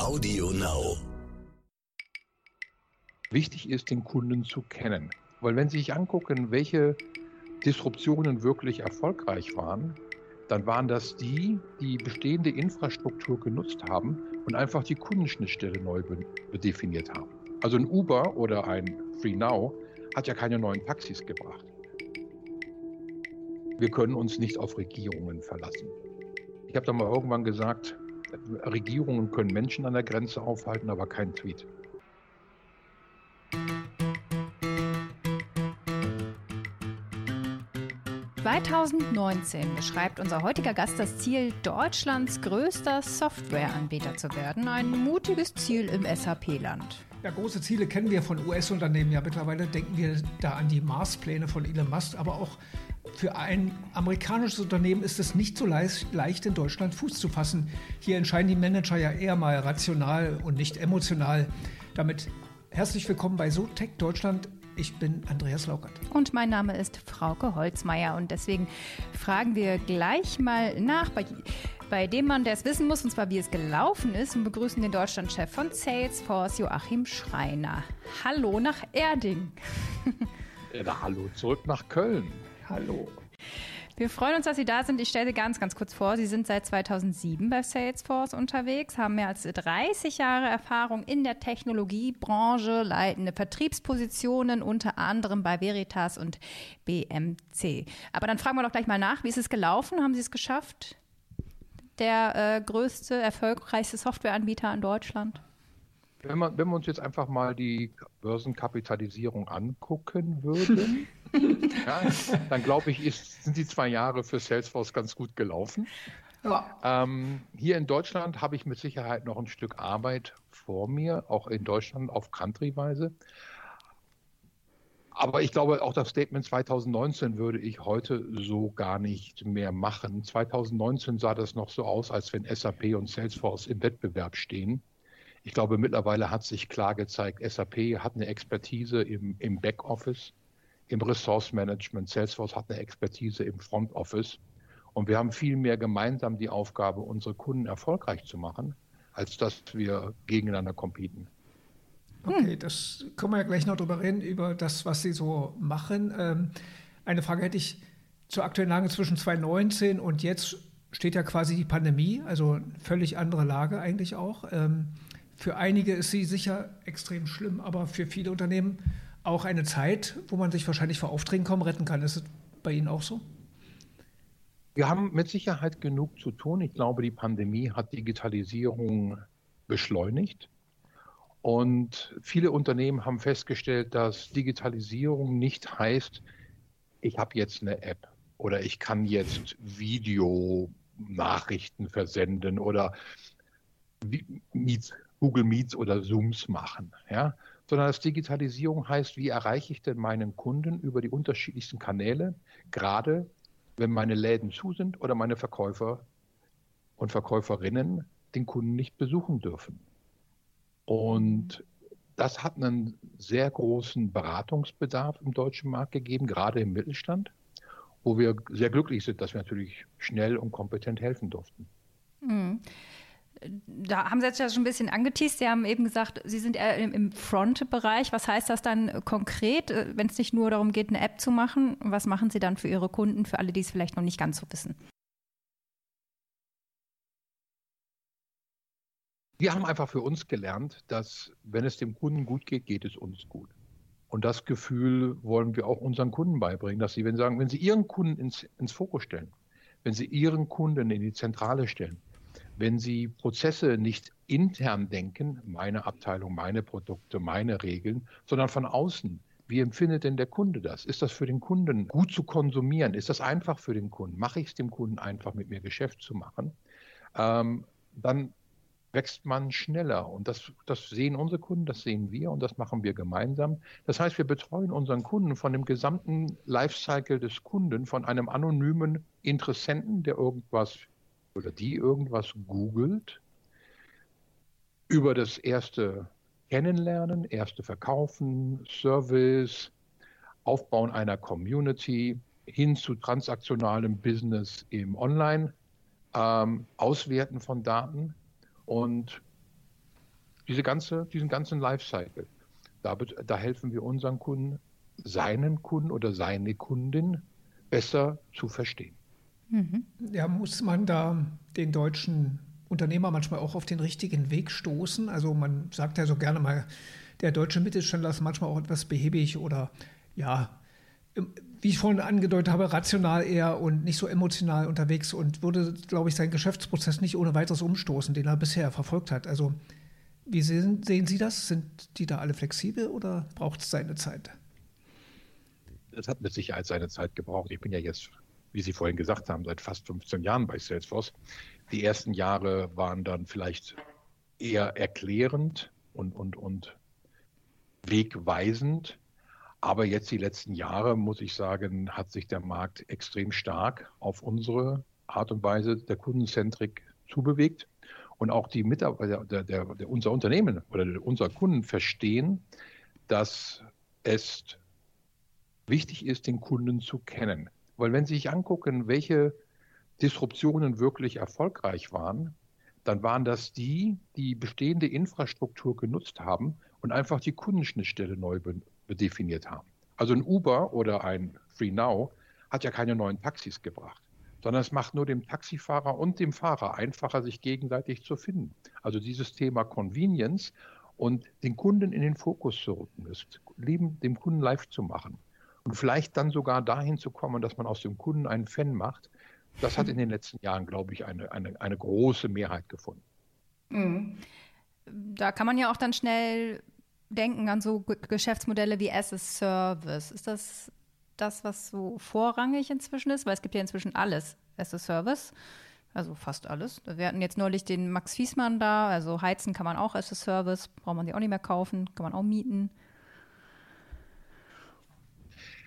Audio Now. Wichtig ist, den Kunden zu kennen. Weil wenn Sie sich angucken, welche Disruptionen wirklich erfolgreich waren, dann waren das die, die bestehende Infrastruktur genutzt haben und einfach die Kundenschnittstelle neu definiert haben. Also ein Uber oder ein FreeNow hat ja keine neuen Taxis gebracht. Wir können uns nicht auf Regierungen verlassen. Ich habe da mal irgendwann gesagt, Regierungen können Menschen an der Grenze aufhalten, aber kein Tweet. 2019 beschreibt unser heutiger Gast das Ziel, Deutschlands größter Softwareanbieter zu werden. Ein mutiges Ziel im SAP-Land. Ja, große Ziele kennen wir von US-Unternehmen ja mittlerweile. Denken wir da an die Mars-Pläne von Elon Musk. Aber auch für ein amerikanisches Unternehmen ist es nicht so leicht, leicht, in Deutschland Fuß zu fassen. Hier entscheiden die Manager ja eher mal rational und nicht emotional. Damit herzlich willkommen bei SoTech Deutschland. Ich bin Andreas Laukert. Und mein Name ist Frauke Holzmeier. Und deswegen fragen wir gleich mal nach bei, bei dem Mann, der es wissen muss, und zwar wie es gelaufen ist, und begrüßen den Deutschlandchef von Salesforce, Joachim Schreiner. Hallo nach Erding. Ja, hallo zurück nach Köln. Hallo. Wir freuen uns, dass Sie da sind. Ich stelle Sie ganz, ganz kurz vor. Sie sind seit 2007 bei Salesforce unterwegs, haben mehr als 30 Jahre Erfahrung in der Technologiebranche, leitende Vertriebspositionen, unter anderem bei Veritas und BMC. Aber dann fragen wir doch gleich mal nach, wie ist es gelaufen? Haben Sie es geschafft? Der äh, größte, erfolgreichste Softwareanbieter in Deutschland? Wenn, man, wenn wir uns jetzt einfach mal die Börsenkapitalisierung angucken würden, ja, dann glaube ich, ist, sind die zwei Jahre für Salesforce ganz gut gelaufen. Ja. Ähm, hier in Deutschland habe ich mit Sicherheit noch ein Stück Arbeit vor mir, auch in Deutschland auf Country-Weise. Aber ich glaube, auch das Statement 2019 würde ich heute so gar nicht mehr machen. 2019 sah das noch so aus, als wenn SAP und Salesforce im Wettbewerb stehen. Ich glaube, mittlerweile hat sich klar gezeigt, SAP hat eine Expertise im, im Backoffice im Resource Management. Salesforce hat eine Expertise im Front Office. Und wir haben viel mehr gemeinsam die Aufgabe, unsere Kunden erfolgreich zu machen, als dass wir gegeneinander competen. Okay, das können wir ja gleich noch drüber reden, über das, was Sie so machen. Ähm, eine Frage hätte ich zur aktuellen Lage zwischen 2019 und jetzt steht ja quasi die Pandemie, also völlig andere Lage eigentlich auch. Für einige ist sie sicher extrem schlimm, aber für viele Unternehmen auch eine Zeit, wo man sich wahrscheinlich vor Aufträgen kaum retten kann. Ist es bei Ihnen auch so? Wir haben mit Sicherheit genug zu tun. Ich glaube, die Pandemie hat Digitalisierung beschleunigt. Und viele Unternehmen haben festgestellt, dass Digitalisierung nicht heißt, ich habe jetzt eine App oder ich kann jetzt Videonachrichten versenden oder Meets, Google Meets oder Zooms machen. Ja? sondern dass Digitalisierung heißt, wie erreiche ich denn meinen Kunden über die unterschiedlichsten Kanäle, gerade wenn meine Läden zu sind oder meine Verkäufer und Verkäuferinnen den Kunden nicht besuchen dürfen. Und das hat einen sehr großen Beratungsbedarf im deutschen Markt gegeben, gerade im Mittelstand, wo wir sehr glücklich sind, dass wir natürlich schnell und kompetent helfen durften. Mhm da haben Sie jetzt ja schon ein bisschen angeteased. Sie haben eben gesagt, Sie sind eher im Front-Bereich. Was heißt das dann konkret, äh, wenn es nicht nur darum geht, eine App zu machen? Was machen Sie dann für Ihre Kunden, für alle, die es vielleicht noch nicht ganz so wissen? Wir haben einfach für uns gelernt, dass wenn es dem Kunden gut geht, geht es uns gut. Und das Gefühl wollen wir auch unseren Kunden beibringen, dass sie, wenn sie sagen, wenn sie ihren Kunden ins, ins Fokus stellen, wenn sie ihren Kunden in die Zentrale stellen, wenn Sie Prozesse nicht intern denken, meine Abteilung, meine Produkte, meine Regeln, sondern von außen. Wie empfindet denn der Kunde das? Ist das für den Kunden gut zu konsumieren? Ist das einfach für den Kunden? Mache ich es dem Kunden einfach, mit mir Geschäft zu machen? Ähm, dann wächst man schneller. Und das, das sehen unsere Kunden, das sehen wir und das machen wir gemeinsam. Das heißt, wir betreuen unseren Kunden von dem gesamten Lifecycle des Kunden, von einem anonymen Interessenten, der irgendwas oder die irgendwas googelt über das erste Kennenlernen, erste Verkaufen, Service, Aufbauen einer Community hin zu transaktionalem Business im Online, ähm, Auswerten von Daten und Diese ganze, diesen ganzen Lifecycle. Da, da helfen wir unseren Kunden, seinen Kunden oder seine Kundin besser zu verstehen. Mhm. Ja, muss man da den deutschen Unternehmer manchmal auch auf den richtigen Weg stoßen? Also man sagt ja so gerne mal, der deutsche Mittelständler ist manchmal auch etwas behäbig oder ja, wie ich vorhin angedeutet habe, rational eher und nicht so emotional unterwegs und würde, glaube ich, seinen Geschäftsprozess nicht ohne weiteres umstoßen, den er bisher verfolgt hat. Also wie sehen, sehen Sie das? Sind die da alle flexibel oder braucht es seine Zeit? Es hat mit Sicherheit seine Zeit gebraucht. Ich bin ja jetzt, wie Sie vorhin gesagt haben, seit fast 15 Jahren bei Salesforce. Die ersten Jahre waren dann vielleicht eher erklärend und, und, und wegweisend. Aber jetzt die letzten Jahre, muss ich sagen, hat sich der Markt extrem stark auf unsere Art und Weise der Kundenzentrik zubewegt. Und auch die Mitarbeiter, der, der, der, unser Unternehmen oder unser Kunden verstehen, dass es wichtig ist, den Kunden zu kennen. Weil wenn Sie sich angucken, welche Disruptionen wirklich erfolgreich waren, dann waren das die, die bestehende Infrastruktur genutzt haben und einfach die Kundenschnittstelle neu definiert haben. Also ein Uber oder ein FreeNow hat ja keine neuen Taxis gebracht, sondern es macht nur dem Taxifahrer und dem Fahrer einfacher, sich gegenseitig zu finden. Also dieses Thema Convenience und den Kunden in den Fokus zu rücken, das Leben dem Kunden live zu machen und vielleicht dann sogar dahin zu kommen, dass man aus dem Kunden einen Fan macht, das hat in den letzten Jahren, glaube ich, eine, eine, eine große Mehrheit gefunden. Mhm. Da kann man ja auch dann schnell denken an so Geschäftsmodelle wie as a Service. Ist das das, was so vorrangig inzwischen ist? Weil es gibt ja inzwischen alles as a Service. Also fast alles. Wir hatten jetzt neulich den Max Fiesmann da. Also heizen kann man auch as a Service. Braucht man sie auch nicht mehr kaufen. Kann man auch mieten.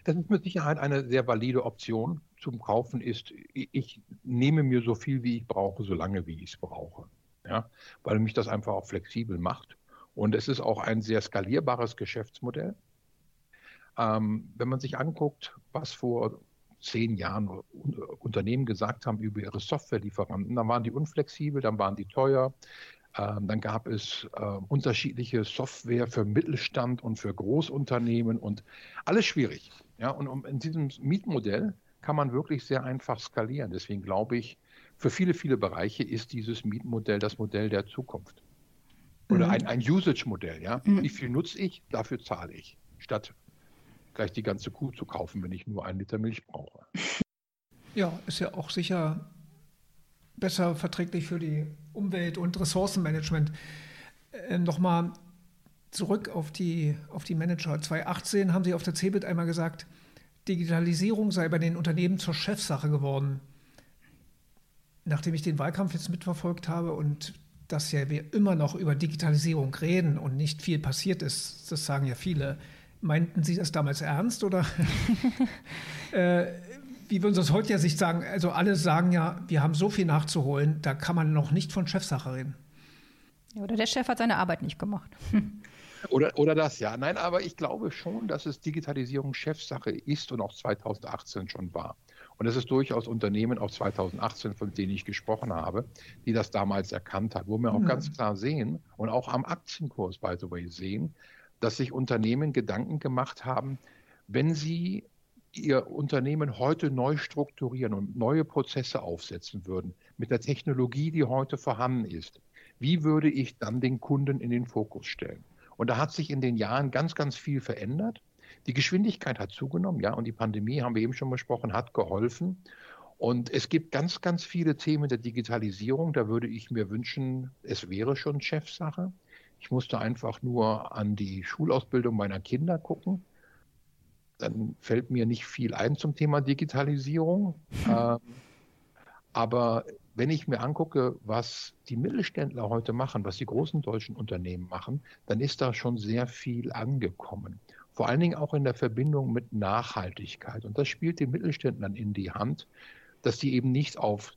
Das ist mit Sicherheit eine sehr valide Option zum Kaufen ist, ich nehme mir so viel, wie ich brauche, so lange, wie ich es brauche. Ja, weil mich das einfach auch flexibel macht. Und es ist auch ein sehr skalierbares Geschäftsmodell. Ähm, wenn man sich anguckt, was vor zehn Jahren Unternehmen gesagt haben über ihre Softwarelieferanten, dann waren die unflexibel, dann waren die teuer, dann gab es äh, unterschiedliche Software für Mittelstand und für Großunternehmen und alles schwierig. Ja, und um, in diesem Mietmodell kann man wirklich sehr einfach skalieren. Deswegen glaube ich, für viele, viele Bereiche ist dieses Mietmodell das Modell der Zukunft. Oder mhm. ein, ein Usage-Modell, ja. Mhm. Wie viel nutze ich, dafür zahle ich, statt gleich die ganze Kuh zu kaufen, wenn ich nur einen Liter Milch brauche. Ja, ist ja auch sicher besser verträglich für die Umwelt- und Ressourcenmanagement. Äh, Nochmal zurück auf die, auf die Manager. 2018 haben Sie auf der CeBIT einmal gesagt, Digitalisierung sei bei den Unternehmen zur Chefsache geworden. Nachdem ich den Wahlkampf jetzt mitverfolgt habe und dass ja wir immer noch über Digitalisierung reden und nicht viel passiert ist, das sagen ja viele. Meinten Sie das damals ernst oder äh, wie würden Sie das heute ja sich sagen? Also alle sagen ja, wir haben so viel nachzuholen, da kann man noch nicht von Chefsache reden. Oder der Chef hat seine Arbeit nicht gemacht. Oder, oder das, ja. Nein, aber ich glaube schon, dass es Digitalisierung Chefsache ist und auch 2018 schon war. Und es ist durchaus Unternehmen, auch 2018, von denen ich gesprochen habe, die das damals erkannt haben, wo wir auch mhm. ganz klar sehen und auch am Aktienkurs, by the way, sehen, dass sich Unternehmen Gedanken gemacht haben, wenn sie ihr Unternehmen heute neu strukturieren und neue Prozesse aufsetzen würden, mit der Technologie, die heute vorhanden ist, wie würde ich dann den Kunden in den Fokus stellen? Und da hat sich in den Jahren ganz, ganz viel verändert. Die Geschwindigkeit hat zugenommen, ja, und die Pandemie, haben wir eben schon besprochen, hat geholfen. Und es gibt ganz, ganz viele Themen der Digitalisierung. Da würde ich mir wünschen, es wäre schon Chefsache. Ich musste einfach nur an die Schulausbildung meiner Kinder gucken. Dann fällt mir nicht viel ein zum Thema Digitalisierung. ähm, aber wenn ich mir angucke, was die Mittelständler heute machen, was die großen deutschen Unternehmen machen, dann ist da schon sehr viel angekommen. Vor allen Dingen auch in der Verbindung mit Nachhaltigkeit. Und das spielt den Mittelständlern in die Hand, dass die eben nicht auf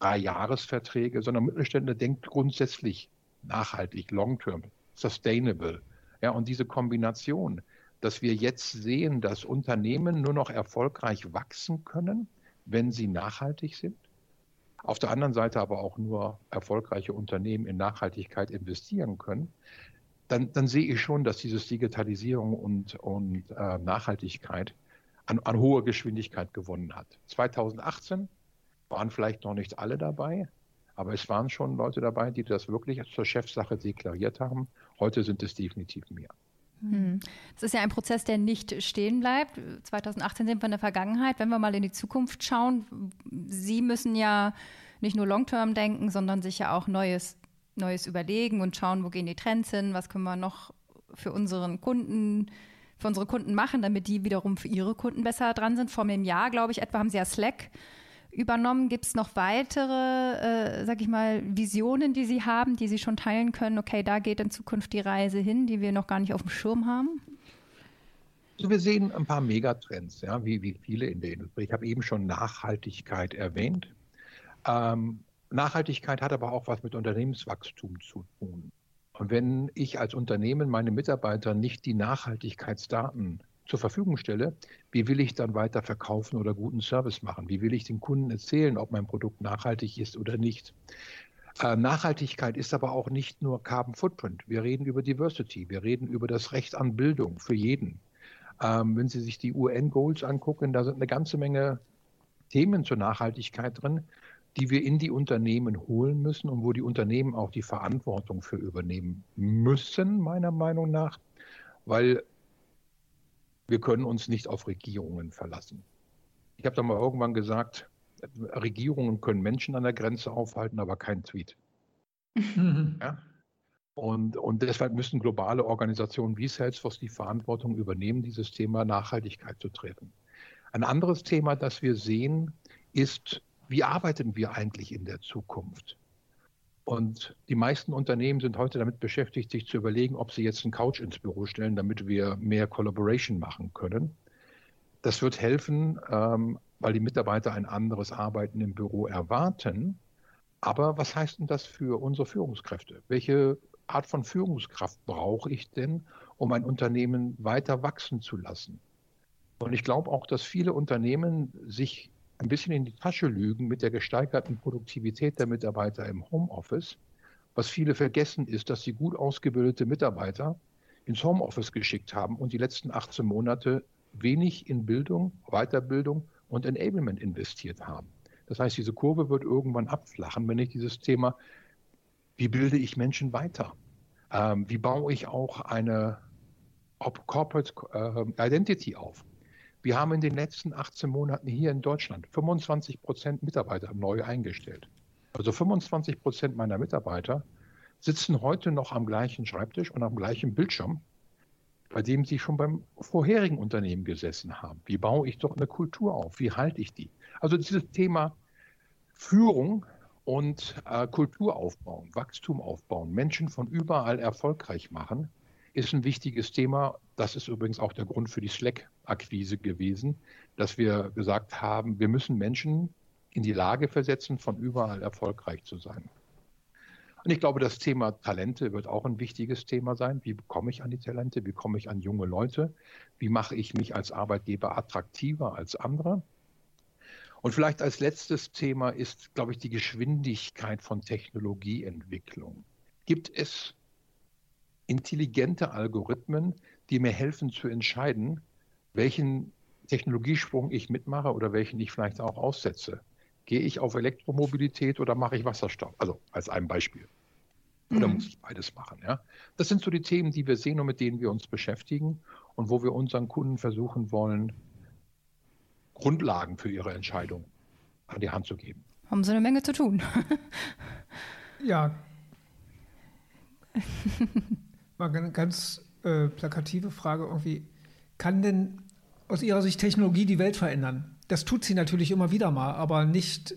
drei Jahresverträge, sondern Mittelständler denkt grundsätzlich nachhaltig, long-term, sustainable. Ja, und diese Kombination, dass wir jetzt sehen, dass Unternehmen nur noch erfolgreich wachsen können, wenn sie nachhaltig sind, auf der anderen Seite aber auch nur erfolgreiche Unternehmen in Nachhaltigkeit investieren können, dann, dann sehe ich schon, dass dieses Digitalisierung und, und äh, Nachhaltigkeit an, an hoher Geschwindigkeit gewonnen hat. 2018 waren vielleicht noch nicht alle dabei, aber es waren schon Leute dabei, die das wirklich zur Chefsache deklariert haben. Heute sind es definitiv mehr. Das ist ja ein Prozess, der nicht stehen bleibt. 2018 sind wir in der Vergangenheit. Wenn wir mal in die Zukunft schauen, Sie müssen ja nicht nur Long-Term denken, sondern sich ja auch Neues, Neues überlegen und schauen, wo gehen die Trends hin, was können wir noch für unseren Kunden, für unsere Kunden machen, damit die wiederum für ihre Kunden besser dran sind. Vor einem Jahr, glaube ich, etwa haben Sie ja Slack übernommen. Gibt es noch weitere, äh, sag ich mal, Visionen, die Sie haben, die Sie schon teilen können? Okay, da geht in Zukunft die Reise hin, die wir noch gar nicht auf dem Schirm haben? Also wir sehen ein paar Megatrends, ja, wie, wie viele in der Industrie. Ich habe eben schon Nachhaltigkeit erwähnt. Ähm, Nachhaltigkeit hat aber auch was mit Unternehmenswachstum zu tun. Und wenn ich als Unternehmen meine Mitarbeiter nicht die Nachhaltigkeitsdaten zur Verfügung stelle, wie will ich dann weiter verkaufen oder guten Service machen? Wie will ich den Kunden erzählen, ob mein Produkt nachhaltig ist oder nicht? Äh, Nachhaltigkeit ist aber auch nicht nur Carbon Footprint. Wir reden über Diversity. Wir reden über das Recht an Bildung für jeden. Ähm, wenn Sie sich die UN-Goals angucken, da sind eine ganze Menge Themen zur Nachhaltigkeit drin, die wir in die Unternehmen holen müssen und wo die Unternehmen auch die Verantwortung für übernehmen müssen, meiner Meinung nach, weil wir können uns nicht auf Regierungen verlassen. Ich habe da mal irgendwann gesagt, Regierungen können Menschen an der Grenze aufhalten, aber kein Tweet. Mhm. Ja? Und, und deshalb müssen globale Organisationen wie Salesforce die Verantwortung übernehmen, dieses Thema Nachhaltigkeit zu treffen. Ein anderes Thema, das wir sehen, ist, wie arbeiten wir eigentlich in der Zukunft? Und die meisten Unternehmen sind heute damit beschäftigt, sich zu überlegen, ob sie jetzt einen Couch ins Büro stellen, damit wir mehr Collaboration machen können. Das wird helfen, ähm, weil die Mitarbeiter ein anderes Arbeiten im Büro erwarten. Aber was heißt denn das für unsere Führungskräfte? Welche Art von Führungskraft brauche ich denn, um ein Unternehmen weiter wachsen zu lassen? Und ich glaube auch, dass viele Unternehmen sich ein bisschen in die Tasche lügen mit der gesteigerten Produktivität der Mitarbeiter im Homeoffice. Was viele vergessen ist, dass sie gut ausgebildete Mitarbeiter ins Homeoffice geschickt haben und die letzten 18 Monate wenig in Bildung, Weiterbildung und Enablement investiert haben. Das heißt, diese Kurve wird irgendwann abflachen, wenn ich dieses Thema, wie bilde ich Menschen weiter? Ähm, wie baue ich auch eine Corporate äh, Identity auf? Wir haben in den letzten 18 Monaten hier in Deutschland 25 Prozent Mitarbeiter neu eingestellt. Also 25 Prozent meiner Mitarbeiter sitzen heute noch am gleichen Schreibtisch und am gleichen Bildschirm, bei dem sie schon beim vorherigen Unternehmen gesessen haben. Wie baue ich doch eine Kultur auf? Wie halte ich die? Also dieses Thema Führung und äh, Kultur aufbauen, Wachstum aufbauen, Menschen von überall erfolgreich machen, ist ein wichtiges Thema. Das ist übrigens auch der Grund für die Slack-Akquise gewesen, dass wir gesagt haben, wir müssen Menschen in die Lage versetzen, von überall erfolgreich zu sein. Und ich glaube, das Thema Talente wird auch ein wichtiges Thema sein. Wie bekomme ich an die Talente? Wie komme ich an junge Leute? Wie mache ich mich als Arbeitgeber attraktiver als andere? Und vielleicht als letztes Thema ist, glaube ich, die Geschwindigkeit von Technologieentwicklung. Gibt es intelligente Algorithmen, die mir helfen zu entscheiden, welchen Technologiesprung ich mitmache oder welchen ich vielleicht auch aussetze. Gehe ich auf Elektromobilität oder mache ich Wasserstoff? Also als ein Beispiel. Oder mhm. muss ich beides machen? Ja? Das sind so die Themen, die wir sehen und mit denen wir uns beschäftigen und wo wir unseren Kunden versuchen wollen, Grundlagen für ihre Entscheidung an die Hand zu geben. Haben sie eine Menge zu tun. ja. mal eine ganz äh, plakative Frage irgendwie. Kann denn aus Ihrer Sicht Technologie die Welt verändern? Das tut sie natürlich immer wieder mal, aber nicht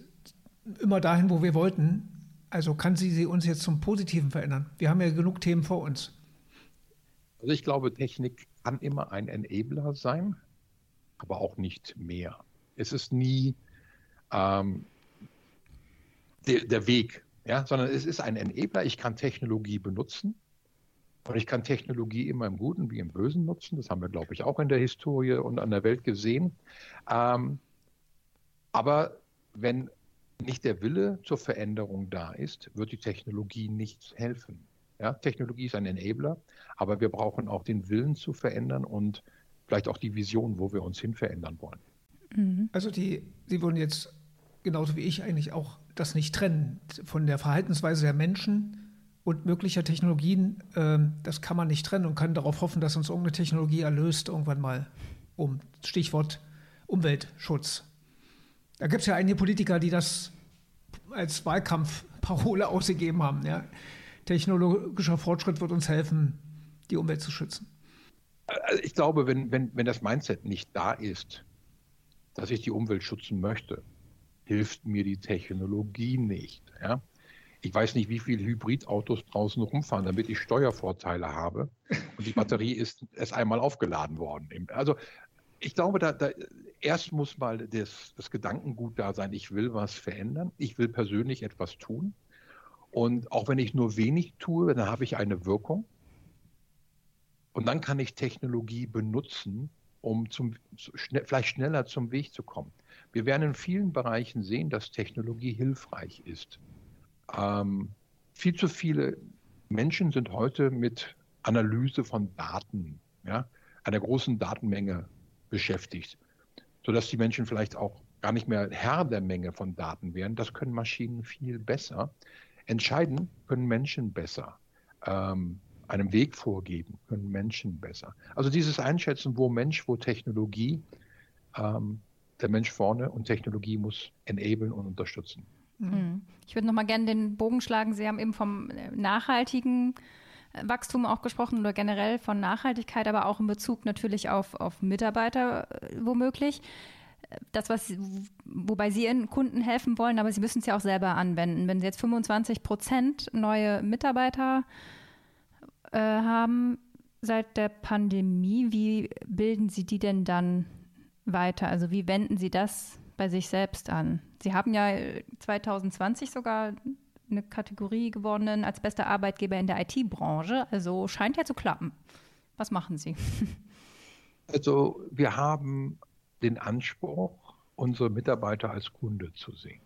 immer dahin, wo wir wollten. Also kann sie sie uns jetzt zum Positiven verändern? Wir haben ja genug Themen vor uns. Also ich glaube, Technik kann immer ein Enabler sein, aber auch nicht mehr. Es ist nie ähm, der, der Weg, ja, sondern es ist ein Enabler. Ich kann Technologie benutzen und ich kann Technologie immer im Guten wie im Bösen nutzen. Das haben wir, glaube ich, auch in der Historie und an der Welt gesehen. Ähm, aber wenn nicht der Wille zur Veränderung da ist, wird die Technologie nicht helfen. Ja, Technologie ist ein Enabler, aber wir brauchen auch den Willen zu verändern und vielleicht auch die Vision, wo wir uns hin verändern wollen. Mhm. Also die, Sie wollen jetzt genauso wie ich eigentlich auch das nicht trennen von der Verhaltensweise der Menschen und möglicher Technologien. Äh, das kann man nicht trennen und kann darauf hoffen, dass uns irgendeine Technologie erlöst irgendwann mal. Um Stichwort Umweltschutz. Da gibt es ja einige Politiker, die das als Wahlkampfparole ausgegeben haben. Ja. Technologischer Fortschritt wird uns helfen, die Umwelt zu schützen. Also ich glaube, wenn, wenn, wenn das Mindset nicht da ist, dass ich die Umwelt schützen möchte, hilft mir die Technologie nicht. Ja? Ich weiß nicht, wie viele Hybridautos draußen rumfahren, damit ich Steuervorteile habe. Und die Batterie ist erst einmal aufgeladen worden. Also ich glaube, da, da erst muss mal das, das Gedankengut da sein, ich will was verändern, ich will persönlich etwas tun. Und auch wenn ich nur wenig tue, dann habe ich eine Wirkung. Und dann kann ich Technologie benutzen, um zum, vielleicht schneller zum Weg zu kommen. Wir werden in vielen Bereichen sehen, dass Technologie hilfreich ist. Ähm, viel zu viele Menschen sind heute mit Analyse von Daten, ja, einer großen Datenmenge beschäftigt, sodass die Menschen vielleicht auch gar nicht mehr Herr der Menge von Daten werden. Das können Maschinen viel besser. Entscheiden können Menschen besser. Ähm, einem Weg vorgeben können Menschen besser. Also dieses Einschätzen, wo Mensch, wo Technologie, ähm, der Mensch vorne und Technologie muss enablen und unterstützen. Mhm. Ich würde noch mal gerne den Bogen schlagen. Sie haben eben vom nachhaltigen Wachstum auch gesprochen oder generell von Nachhaltigkeit, aber auch in Bezug natürlich auf, auf Mitarbeiter äh, womöglich. Das, was, wobei Sie Ihren Kunden helfen wollen, aber Sie müssen es ja auch selber anwenden. Wenn Sie jetzt 25 Prozent neue Mitarbeiter äh, haben seit der Pandemie, wie bilden Sie die denn dann weiter? Also wie wenden Sie das bei sich selbst an? Sie haben ja 2020 äh, sogar eine Kategorie gewonnen als bester Arbeitgeber in der IT-Branche. Also scheint ja zu klappen. Was machen Sie? Also wir haben den Anspruch, unsere Mitarbeiter als Kunde zu sehen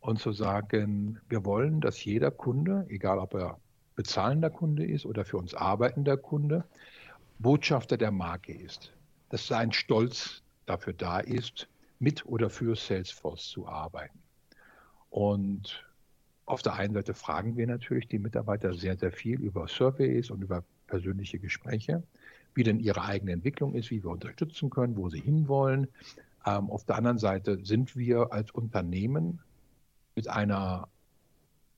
und zu sagen, wir wollen, dass jeder Kunde, egal ob er bezahlender Kunde ist oder für uns arbeitender Kunde, Botschafter der Marke ist. Dass sein Stolz dafür da ist, mit oder für Salesforce zu arbeiten. Und auf der einen Seite fragen wir natürlich die Mitarbeiter sehr, sehr viel über Surveys und über persönliche Gespräche, wie denn ihre eigene Entwicklung ist, wie wir unterstützen können, wo sie hinwollen. Ähm, auf der anderen Seite sind wir als Unternehmen mit einer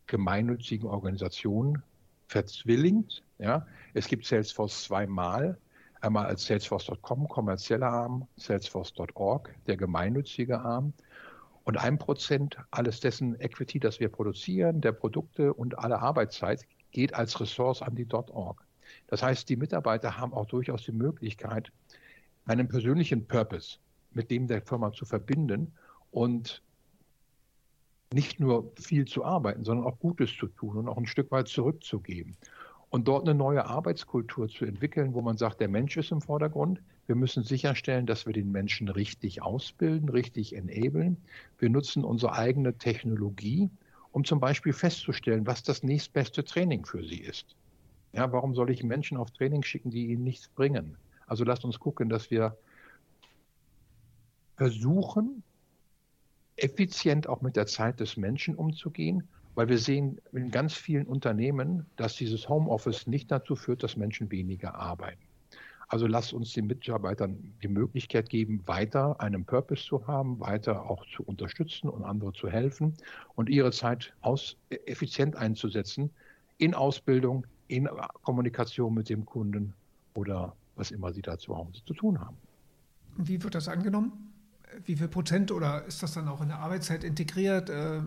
gemeinnützigen Organisation verzwillingt. Ja. Es gibt Salesforce zweimal. Einmal als Salesforce.com, kommerzieller Arm, Salesforce.org, der gemeinnützige Arm und ein Prozent alles dessen Equity, das wir produzieren, der Produkte und alle Arbeitszeit geht als Ressource an die .org. Das heißt, die Mitarbeiter haben auch durchaus die Möglichkeit, einen persönlichen Purpose mit dem der Firma zu verbinden und nicht nur viel zu arbeiten, sondern auch Gutes zu tun und auch ein Stück weit zurückzugeben und dort eine neue Arbeitskultur zu entwickeln, wo man sagt, der Mensch ist im Vordergrund. Wir müssen sicherstellen, dass wir den Menschen richtig ausbilden, richtig enablen. Wir nutzen unsere eigene Technologie, um zum Beispiel festzustellen, was das nächstbeste Training für sie ist. Ja, warum soll ich Menschen auf Training schicken, die ihnen nichts bringen? Also lasst uns gucken, dass wir versuchen, effizient auch mit der Zeit des Menschen umzugehen weil wir sehen in ganz vielen Unternehmen, dass dieses Homeoffice nicht dazu führt, dass Menschen weniger arbeiten. Also lasst uns den Mitarbeitern die Möglichkeit geben, weiter einen Purpose zu haben, weiter auch zu unterstützen und andere zu helfen und ihre Zeit aus, effizient einzusetzen in Ausbildung, in Kommunikation mit dem Kunden oder was immer sie da zu Hause zu tun haben. Wie wird das angenommen? Wie viel Prozent oder ist das dann auch in der Arbeitszeit integriert? Äh,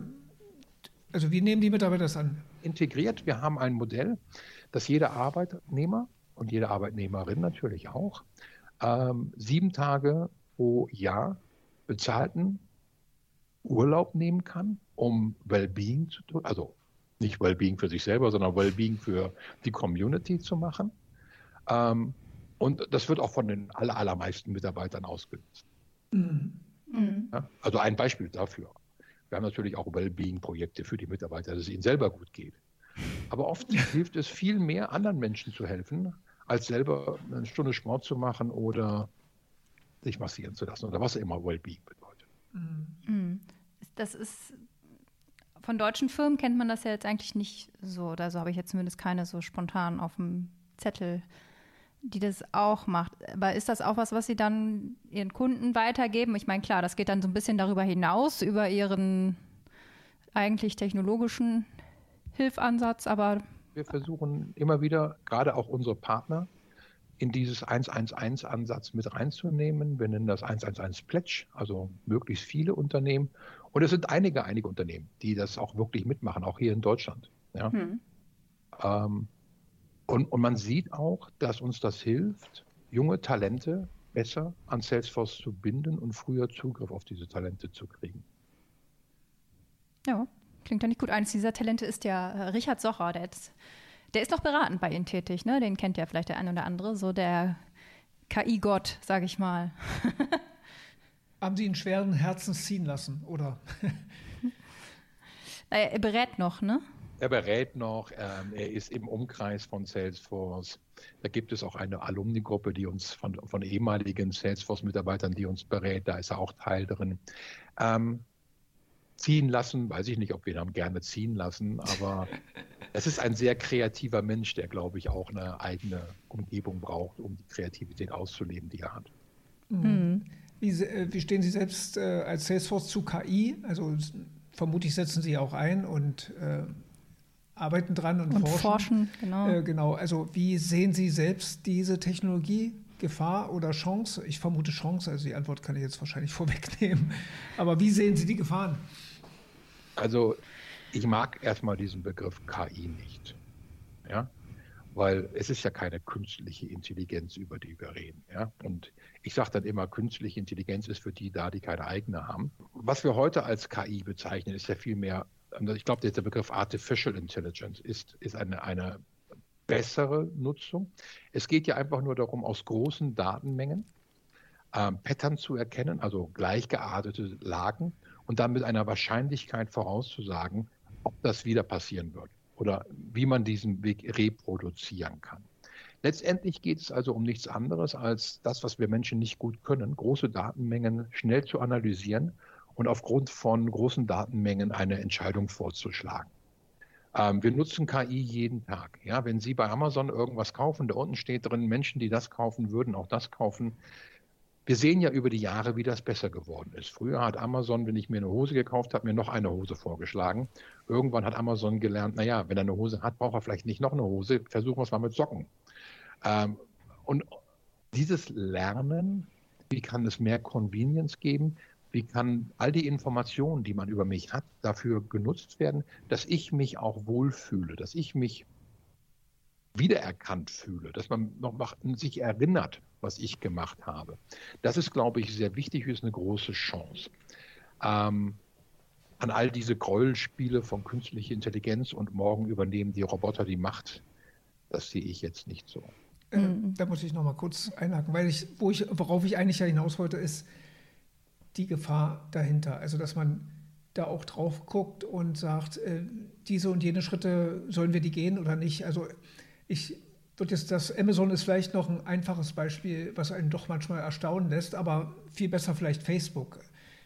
also wie nehmen die Mitarbeiter das an? Integriert. Wir haben ein Modell, dass jeder Arbeitnehmer und jede Arbeitnehmerin natürlich auch ähm, sieben Tage pro Jahr bezahlten Urlaub nehmen kann, um Wellbeing zu tun, also nicht Wellbeing für sich selber, sondern Wellbeing für die Community zu machen. Ähm, und das wird auch von den allermeisten Mitarbeitern ausgenutzt. Mhm. Ja, also ein Beispiel dafür. Wir haben natürlich auch Wellbeing-Projekte für die Mitarbeiter, dass es ihnen selber gut geht. Aber oft hilft es viel mehr, anderen Menschen zu helfen, als selber eine Stunde Sport zu machen oder sich massieren zu lassen oder was immer Wellbeing bedeutet. Mhm. Das ist von deutschen Firmen kennt man das ja jetzt eigentlich nicht so, oder so habe ich jetzt zumindest keine so spontan auf dem Zettel, die das auch macht. Aber ist das auch was, was Sie dann Ihren Kunden weitergeben? Ich meine, klar, das geht dann so ein bisschen darüber hinaus, über Ihren eigentlich technologischen Hilfansatz, aber. Wir versuchen immer wieder, gerade auch unsere Partner, in dieses 111-Ansatz mit reinzunehmen. Wir nennen das 111 Pledge, also möglichst viele Unternehmen. Und es sind einige, einige Unternehmen, die das auch wirklich mitmachen, auch hier in Deutschland. Ja? Hm. Ähm, und, und man sieht auch, dass uns das hilft, junge Talente besser an Salesforce zu binden und früher Zugriff auf diese Talente zu kriegen. Ja, klingt ja nicht gut. Eines dieser Talente ist ja Richard Socher, der jetzt der ist doch beratend bei Ihnen tätig, ne? Den kennt ja vielleicht der eine oder andere, so der KI-Gott, sage ich mal. Haben Sie ihn schweren Herzens ziehen lassen, oder? er berät noch, ne? Er berät noch, ähm, er ist im Umkreis von Salesforce. Da gibt es auch eine Alumni-Gruppe, die uns von, von ehemaligen Salesforce-Mitarbeitern, die uns berät, da ist er auch Teil drin. Ähm, ziehen lassen, weiß ich nicht, ob wir ihn gerne ziehen lassen, aber es ist ein sehr kreativer Mensch, der, glaube ich, auch eine eigene Umgebung braucht, um die Kreativität auszuleben, die er hat. Mhm. Wie, äh, wie, stehen Sie selbst äh, als Salesforce zu KI? Also vermutlich setzen Sie auch ein und äh, arbeiten dran und, und forschen. forschen genau. Äh, genau. Also wie sehen Sie selbst diese Technologie? Gefahr oder Chance? Ich vermute Chance, also die Antwort kann ich jetzt wahrscheinlich vorwegnehmen. Aber wie sehen Sie die Gefahren? Also ich mag erstmal diesen Begriff KI nicht. Ja? Weil es ist ja keine künstliche Intelligenz, über die wir reden. Ja? Und ich sage dann immer, künstliche Intelligenz ist für die da, die keine eigene haben. Was wir heute als KI bezeichnen, ist ja viel mehr, also ich glaube, der Begriff Artificial Intelligence ist, ist eine, eine bessere Nutzung. Es geht ja einfach nur darum, aus großen Datenmengen ähm, Pattern zu erkennen, also gleichgeartete Lagen und dann mit einer Wahrscheinlichkeit vorauszusagen, ob das wieder passieren wird oder wie man diesen Weg reproduzieren kann. Letztendlich geht es also um nichts anderes als das, was wir Menschen nicht gut können, große Datenmengen schnell zu analysieren und aufgrund von großen Datenmengen eine Entscheidung vorzuschlagen. Ähm, wir nutzen KI jeden Tag. Ja, wenn Sie bei Amazon irgendwas kaufen, da unten steht drin, Menschen, die das kaufen, würden auch das kaufen. Wir sehen ja über die Jahre, wie das besser geworden ist. Früher hat Amazon, wenn ich mir eine Hose gekauft habe, mir noch eine Hose vorgeschlagen. Irgendwann hat Amazon gelernt, naja, wenn er eine Hose hat, braucht er vielleicht nicht noch eine Hose. Versuchen wir es mal mit Socken. Ähm, und dieses Lernen, wie kann es mehr Convenience geben? Wie kann all die Informationen, die man über mich hat, dafür genutzt werden, dass ich mich auch wohlfühle, dass ich mich wiedererkannt fühle, dass man noch sich erinnert, was ich gemacht habe. Das ist, glaube ich, sehr wichtig, ist eine große Chance. Ähm, an all diese Gräuelspiele von künstlicher Intelligenz und morgen übernehmen die Roboter die Macht, das sehe ich jetzt nicht so. Äh, da muss ich noch mal kurz einhaken, weil ich, wo ich, worauf ich eigentlich ja hinaus wollte, ist die Gefahr dahinter. Also, dass man da auch drauf guckt und sagt, äh, diese und jene Schritte sollen wir die gehen oder nicht. Also ich würde jetzt das Amazon ist vielleicht noch ein einfaches Beispiel, was einen doch manchmal erstaunen lässt, aber viel besser vielleicht Facebook.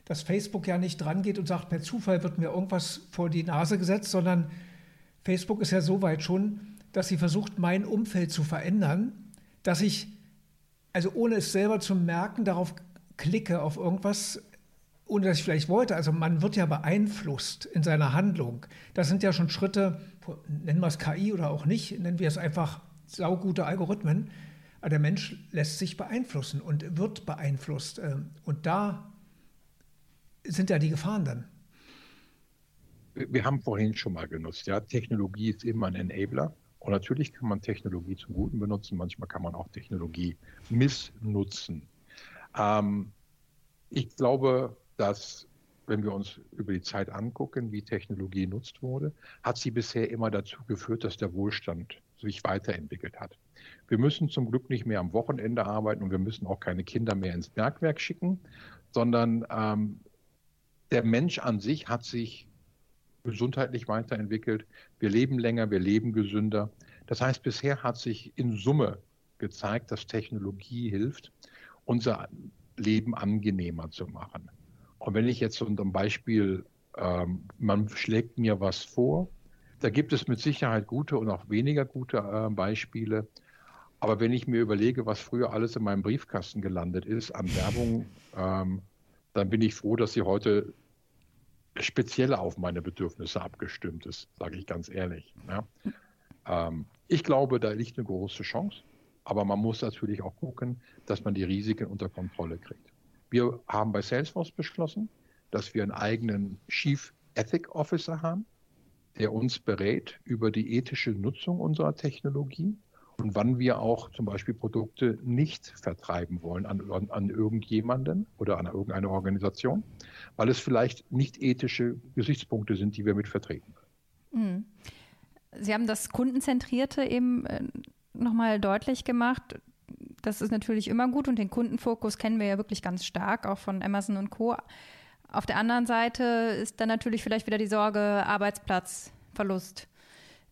Dass Facebook ja nicht dran geht und sagt, per Zufall wird mir irgendwas vor die Nase gesetzt, sondern Facebook ist ja so weit schon, dass sie versucht, mein Umfeld zu verändern, dass ich, also ohne es selber zu merken, darauf klicke, auf irgendwas, ohne dass ich vielleicht wollte. Also man wird ja beeinflusst in seiner Handlung. Das sind ja schon Schritte, nennen wir es KI oder auch nicht, nennen wir es einfach saugute Algorithmen. Aber der Mensch lässt sich beeinflussen und wird beeinflusst. Ähm, und da sind ja die Gefahren dann. Wir haben vorhin schon mal genutzt, ja, Technologie ist immer ein Enabler. Und natürlich kann man Technologie zum Guten benutzen, manchmal kann man auch Technologie missnutzen. Ähm, ich glaube, dass wenn wir uns über die Zeit angucken, wie Technologie genutzt wurde, hat sie bisher immer dazu geführt, dass der Wohlstand sich weiterentwickelt hat. Wir müssen zum Glück nicht mehr am Wochenende arbeiten und wir müssen auch keine Kinder mehr ins Bergwerk schicken, sondern ähm, der Mensch an sich hat sich gesundheitlich weiterentwickelt. Wir leben länger, wir leben gesünder. Das heißt, bisher hat sich in Summe gezeigt, dass Technologie hilft, unser Leben angenehmer zu machen. Und wenn ich jetzt unter dem Beispiel, ähm, man schlägt mir was vor, da gibt es mit Sicherheit gute und auch weniger gute äh, Beispiele. Aber wenn ich mir überlege, was früher alles in meinem Briefkasten gelandet ist an Werbung, ähm, dann bin ich froh, dass sie heute speziell auf meine Bedürfnisse abgestimmt ist, sage ich ganz ehrlich. Ja. Ähm, ich glaube, da liegt eine große Chance, aber man muss natürlich auch gucken, dass man die Risiken unter Kontrolle kriegt. Wir haben bei Salesforce beschlossen, dass wir einen eigenen Chief Ethic Officer haben, der uns berät über die ethische Nutzung unserer Technologie und wann wir auch zum Beispiel Produkte nicht vertreiben wollen an, an irgendjemanden oder an irgendeine Organisation, weil es vielleicht nicht ethische Gesichtspunkte sind, die wir mit vertreten. Mhm. Sie haben das Kundenzentrierte eben äh, nochmal deutlich gemacht. Das ist natürlich immer gut und den Kundenfokus kennen wir ja wirklich ganz stark, auch von Amazon und Co. Auf der anderen Seite ist dann natürlich vielleicht wieder die Sorge Arbeitsplatzverlust.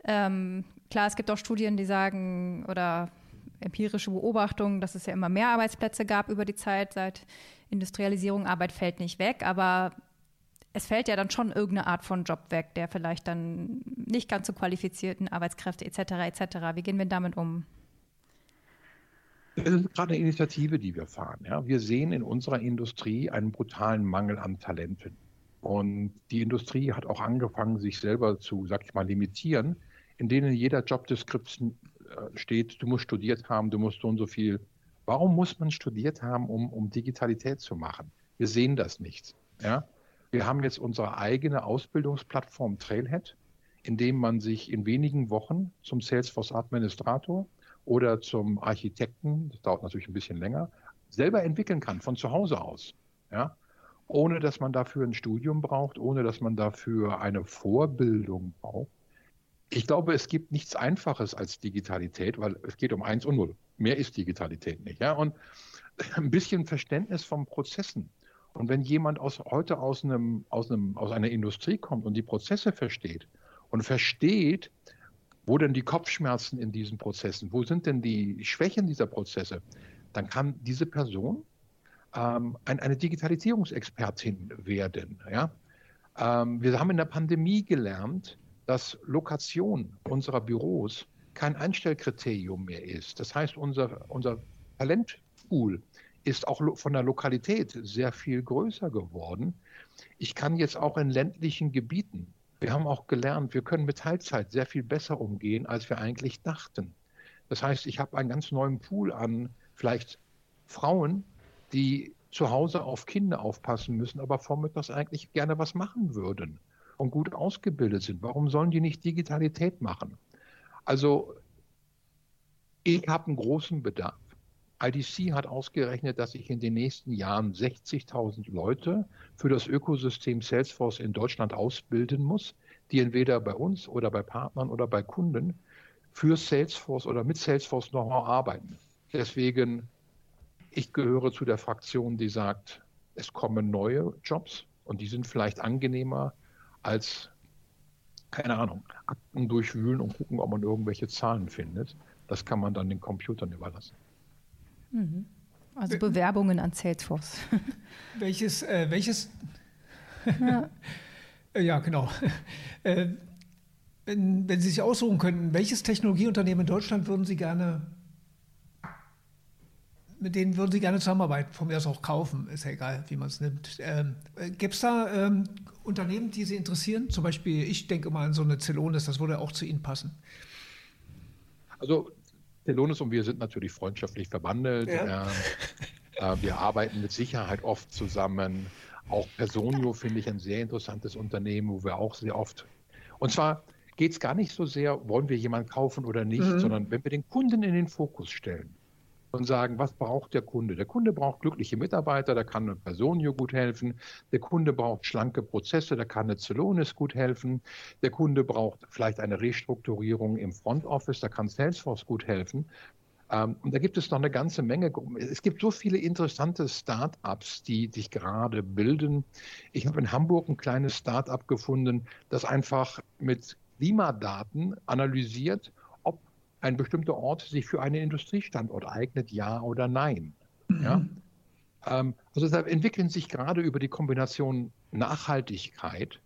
Ähm, klar, es gibt auch Studien, die sagen oder empirische Beobachtungen, dass es ja immer mehr Arbeitsplätze gab über die Zeit seit Industrialisierung. Arbeit fällt nicht weg, aber es fällt ja dann schon irgendeine Art von Job weg, der vielleicht dann nicht ganz so qualifizierten Arbeitskräfte etc. etc. Wie gehen wir damit um? Das ist gerade eine Initiative, die wir fahren. Ja. Wir sehen in unserer Industrie einen brutalen Mangel an Talenten. Und die Industrie hat auch angefangen, sich selber zu, sag ich mal, limitieren, in denen jeder Jobdescription äh, steht, du musst studiert haben, du musst so und so viel. Warum muss man studiert haben, um, um Digitalität zu machen? Wir sehen das nicht. Ja? Wir haben jetzt unsere eigene Ausbildungsplattform Trailhead, in dem man sich in wenigen Wochen zum Salesforce Administrator oder zum Architekten, das dauert natürlich ein bisschen länger, selber entwickeln kann, von zu Hause aus. Ja? Ohne dass man dafür ein Studium braucht, ohne dass man dafür eine Vorbildung braucht. Ich glaube, es gibt nichts Einfaches als Digitalität, weil es geht um eins und null. Mehr ist Digitalität nicht. Ja? Und ein bisschen Verständnis von Prozessen. Und wenn jemand aus, heute aus, einem, aus, einem, aus einer Industrie kommt und die Prozesse versteht und versteht, wo denn die Kopfschmerzen in diesen Prozessen, wo sind denn die Schwächen dieser Prozesse, dann kann diese Person ähm, ein, eine Digitalisierungsexpertin werden. Ja? Ähm, wir haben in der Pandemie gelernt, dass Lokation unserer Büros kein Einstellkriterium mehr ist. Das heißt, unser, unser Talentpool ist auch von der Lokalität sehr viel größer geworden. Ich kann jetzt auch in ländlichen Gebieten, wir haben auch gelernt, wir können mit Teilzeit sehr viel besser umgehen, als wir eigentlich dachten. Das heißt, ich habe einen ganz neuen Pool an vielleicht Frauen, die zu Hause auf Kinder aufpassen müssen, aber vormittags eigentlich gerne was machen würden und gut ausgebildet sind. Warum sollen die nicht Digitalität machen? Also ich habe einen großen Bedarf. IDC hat ausgerechnet, dass ich in den nächsten Jahren 60.000 Leute für das Ökosystem Salesforce in Deutschland ausbilden muss, die entweder bei uns oder bei Partnern oder bei Kunden für Salesforce oder mit Salesforce Know-how arbeiten. Deswegen, ich gehöre zu der Fraktion, die sagt, es kommen neue Jobs und die sind vielleicht angenehmer als, keine Ahnung, Akten durchwühlen und gucken, ob man irgendwelche Zahlen findet. Das kann man dann den Computern überlassen. Mhm. Also Bewerbungen an Salesforce. Welches, äh, welches? Ja. ja, genau. Äh, wenn, wenn Sie sich aussuchen könnten, welches Technologieunternehmen in Deutschland würden Sie gerne mit denen würden Sie gerne zusammenarbeiten, von mir aus auch kaufen, ist ja egal, wie man es nimmt. Ähm, äh, Gibt es da ähm, Unternehmen, die Sie interessieren? Zum Beispiel, ich denke mal an so eine Celonis, das würde auch zu Ihnen passen. Also Celonis und wir sind natürlich freundschaftlich verwandelt. Ja. Äh, wir arbeiten mit Sicherheit oft zusammen. Auch Personio finde ich ein sehr interessantes Unternehmen, wo wir auch sehr oft. Und zwar geht es gar nicht so sehr, wollen wir jemanden kaufen oder nicht, mhm. sondern wenn wir den Kunden in den Fokus stellen und sagen, was braucht der Kunde? Der Kunde braucht glückliche Mitarbeiter, da kann eine Personio gut helfen. Der Kunde braucht schlanke Prozesse, da kann eine Celonis gut helfen. Der Kunde braucht vielleicht eine Restrukturierung im Front Office, da kann Salesforce gut helfen. Ähm, und da gibt es noch eine ganze Menge. Es gibt so viele interessante Start-ups, die sich gerade bilden. Ich habe in Hamburg ein kleines Start-up gefunden, das einfach mit Klimadaten analysiert, ein bestimmter Ort sich für einen Industriestandort eignet, ja oder nein. Mhm. Ja? Ähm, also da entwickeln sich gerade über die Kombination Nachhaltigkeit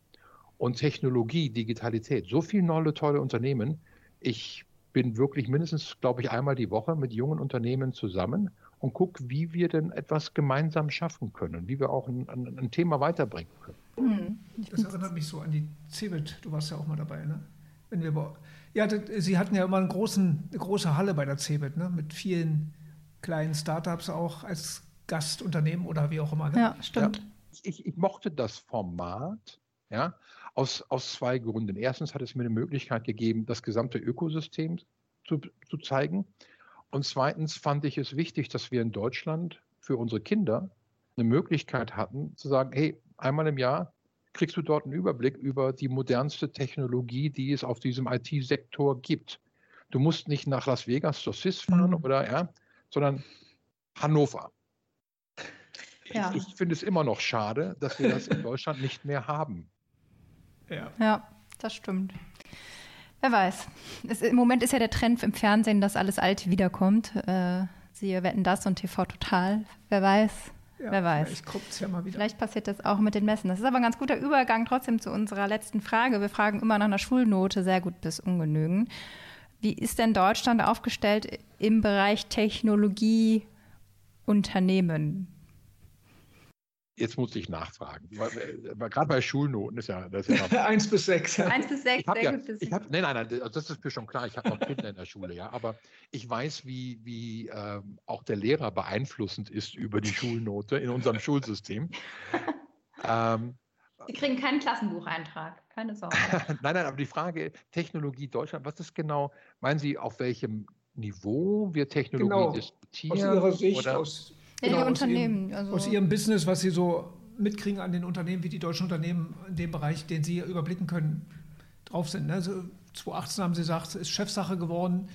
und Technologie, Digitalität so viele neue, tolle Unternehmen. Ich bin wirklich mindestens, glaube ich, einmal die Woche mit jungen Unternehmen zusammen und gucke, wie wir denn etwas gemeinsam schaffen können, wie wir auch ein, ein, ein Thema weiterbringen können. Hm. Das erinnert mich so an die CeBIT, du warst ja auch mal dabei, ne? Wenn wir, ja, Sie hatten ja immer einen großen, eine große Halle bei der CeBIT, ne? mit vielen kleinen Startups auch als Gastunternehmen oder wie auch immer. Ne? Ja, stimmt. Ja. Ich, ich, mochte das Format, ja, aus, aus zwei Gründen. Erstens hat es mir eine Möglichkeit gegeben, das gesamte Ökosystem zu, zu zeigen. Und zweitens fand ich es wichtig, dass wir in Deutschland für unsere Kinder eine Möglichkeit hatten, zu sagen, hey, einmal im Jahr kriegst du dort einen Überblick über die modernste Technologie, die es auf diesem IT-Sektor gibt. Du musst nicht nach Las Vegas zur CIS fahren mhm. oder ja, sondern Hannover. Ja. Ich, ich finde es immer noch schade, dass wir das in Deutschland nicht mehr haben. Ja. ja, das stimmt. Wer weiß. Es, Im Moment ist ja der Trend im Fernsehen, dass alles Alte wiederkommt. Äh, siehe Wetten das und TV Total. Wer weiß. Ja, Wer weiß. Vielleicht, ja vielleicht passiert das auch mit den Messen. Das ist aber ein ganz guter Übergang trotzdem zu unserer letzten Frage. Wir fragen immer nach einer Schulnote, sehr gut bis ungenügend. Wie ist denn Deutschland aufgestellt im Bereich Technologie Unternehmen? Jetzt muss ich nachfragen. Äh, gerade bei Schulnoten ist ja das ist ja Eins bis sechs. Eins bis sechs, sehr ja, gut. Ich hab, nein, nein, nein, das ist mir schon klar. Ich habe noch Kinder in der Schule, ja. Aber ich weiß, wie, wie ähm, auch der Lehrer beeinflussend ist über die Schulnote in unserem Schulsystem. Ähm, Sie kriegen keinen Klassenbucheintrag, keine Sorge. nein, nein, aber die Frage Technologie Deutschland, was ist genau, meinen Sie, auf welchem Niveau wir Technologie genau. diskutieren? Aus Ihrer Sicht, oder? Aus Genau, aus Unternehmen. Ihrem, also aus Ihrem Business, was Sie so mitkriegen an den Unternehmen, wie die deutschen Unternehmen in dem Bereich, den Sie überblicken können, drauf sind. Ne? Also 2018 haben Sie gesagt, es ist Chefsache geworden.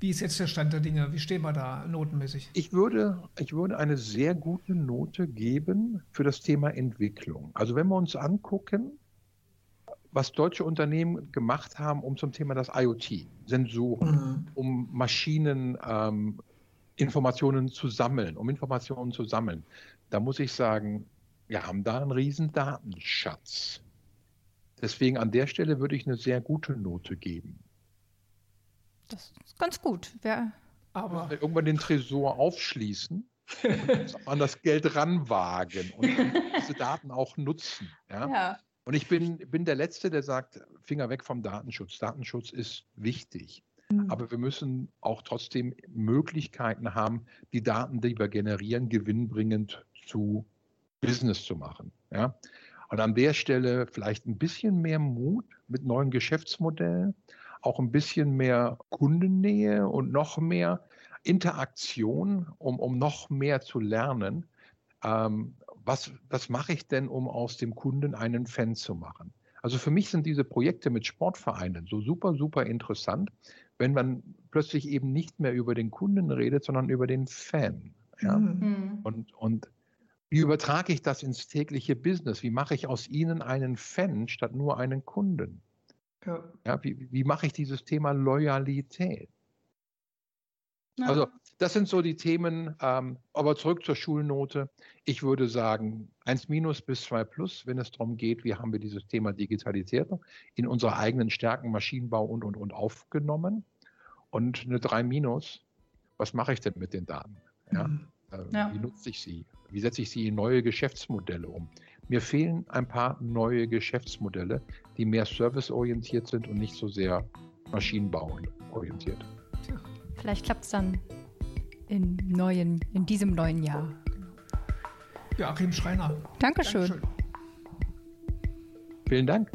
Wie ist jetzt der Stand der Dinge? Wie stehen wir da notenmäßig? Ich würde, ich würde eine sehr gute Note geben für das Thema Entwicklung. Also wenn wir uns angucken, was deutsche Unternehmen gemacht haben, um zum Thema das IoT, Sensoren, mhm. um Maschinen ähm, Informationen zu sammeln, um Informationen zu sammeln, da muss ich sagen, wir haben da einen riesen Datenschatz. Deswegen an der Stelle würde ich eine sehr gute Note geben. Das ist ganz gut. Wer aber irgendwann den Tresor aufschließen, an das Geld ranwagen und diese Daten auch nutzen. Ja? ja. Und ich bin, bin der Letzte, der sagt, Finger weg vom Datenschutz. Datenschutz ist wichtig. Mhm. Aber wir müssen auch trotzdem Möglichkeiten haben, die Daten, die wir generieren, gewinnbringend zu Business zu machen. Ja? Und an der Stelle vielleicht ein bisschen mehr Mut mit neuen Geschäftsmodellen, auch ein bisschen mehr Kundennähe und noch mehr Interaktion, um, um noch mehr zu lernen. Ähm, was, was mache ich denn, um aus dem Kunden einen Fan zu machen? Also für mich sind diese Projekte mit Sportvereinen so super, super interessant, wenn man plötzlich eben nicht mehr über den Kunden redet, sondern über den Fan. Ja? Mhm. mhm. Und, und wie übertrage ich das ins tägliche Business? Wie mache ich aus Ihnen einen Fan statt nur einen Kunden? Ja. ja wie, wie mache ich dieses Thema Loyalität? Ja. Also das sind so die Themen, ähm, aber zurück zur Schulnote. Ich würde sagen 1 minus bis 2 plus, wenn es darum geht, wie haben wir dieses Thema Digitalisierung in unsere eigenen Stärken, Maschinenbau und, und, und aufgenommen. Und eine 3 minus, was mache ich denn mit den Daten? Ja? Mhm. Äh, ja. Wie nutze ich sie? Wie setze ich sie in neue Geschäftsmodelle um? Mir fehlen ein paar neue Geschäftsmodelle, die mehr serviceorientiert sind und nicht so sehr maschinenbauorientiert. Vielleicht klappt es dann in, neuen, in diesem neuen Jahr. Joachim Schreiner. Dankeschön. Dankeschön. Vielen Dank.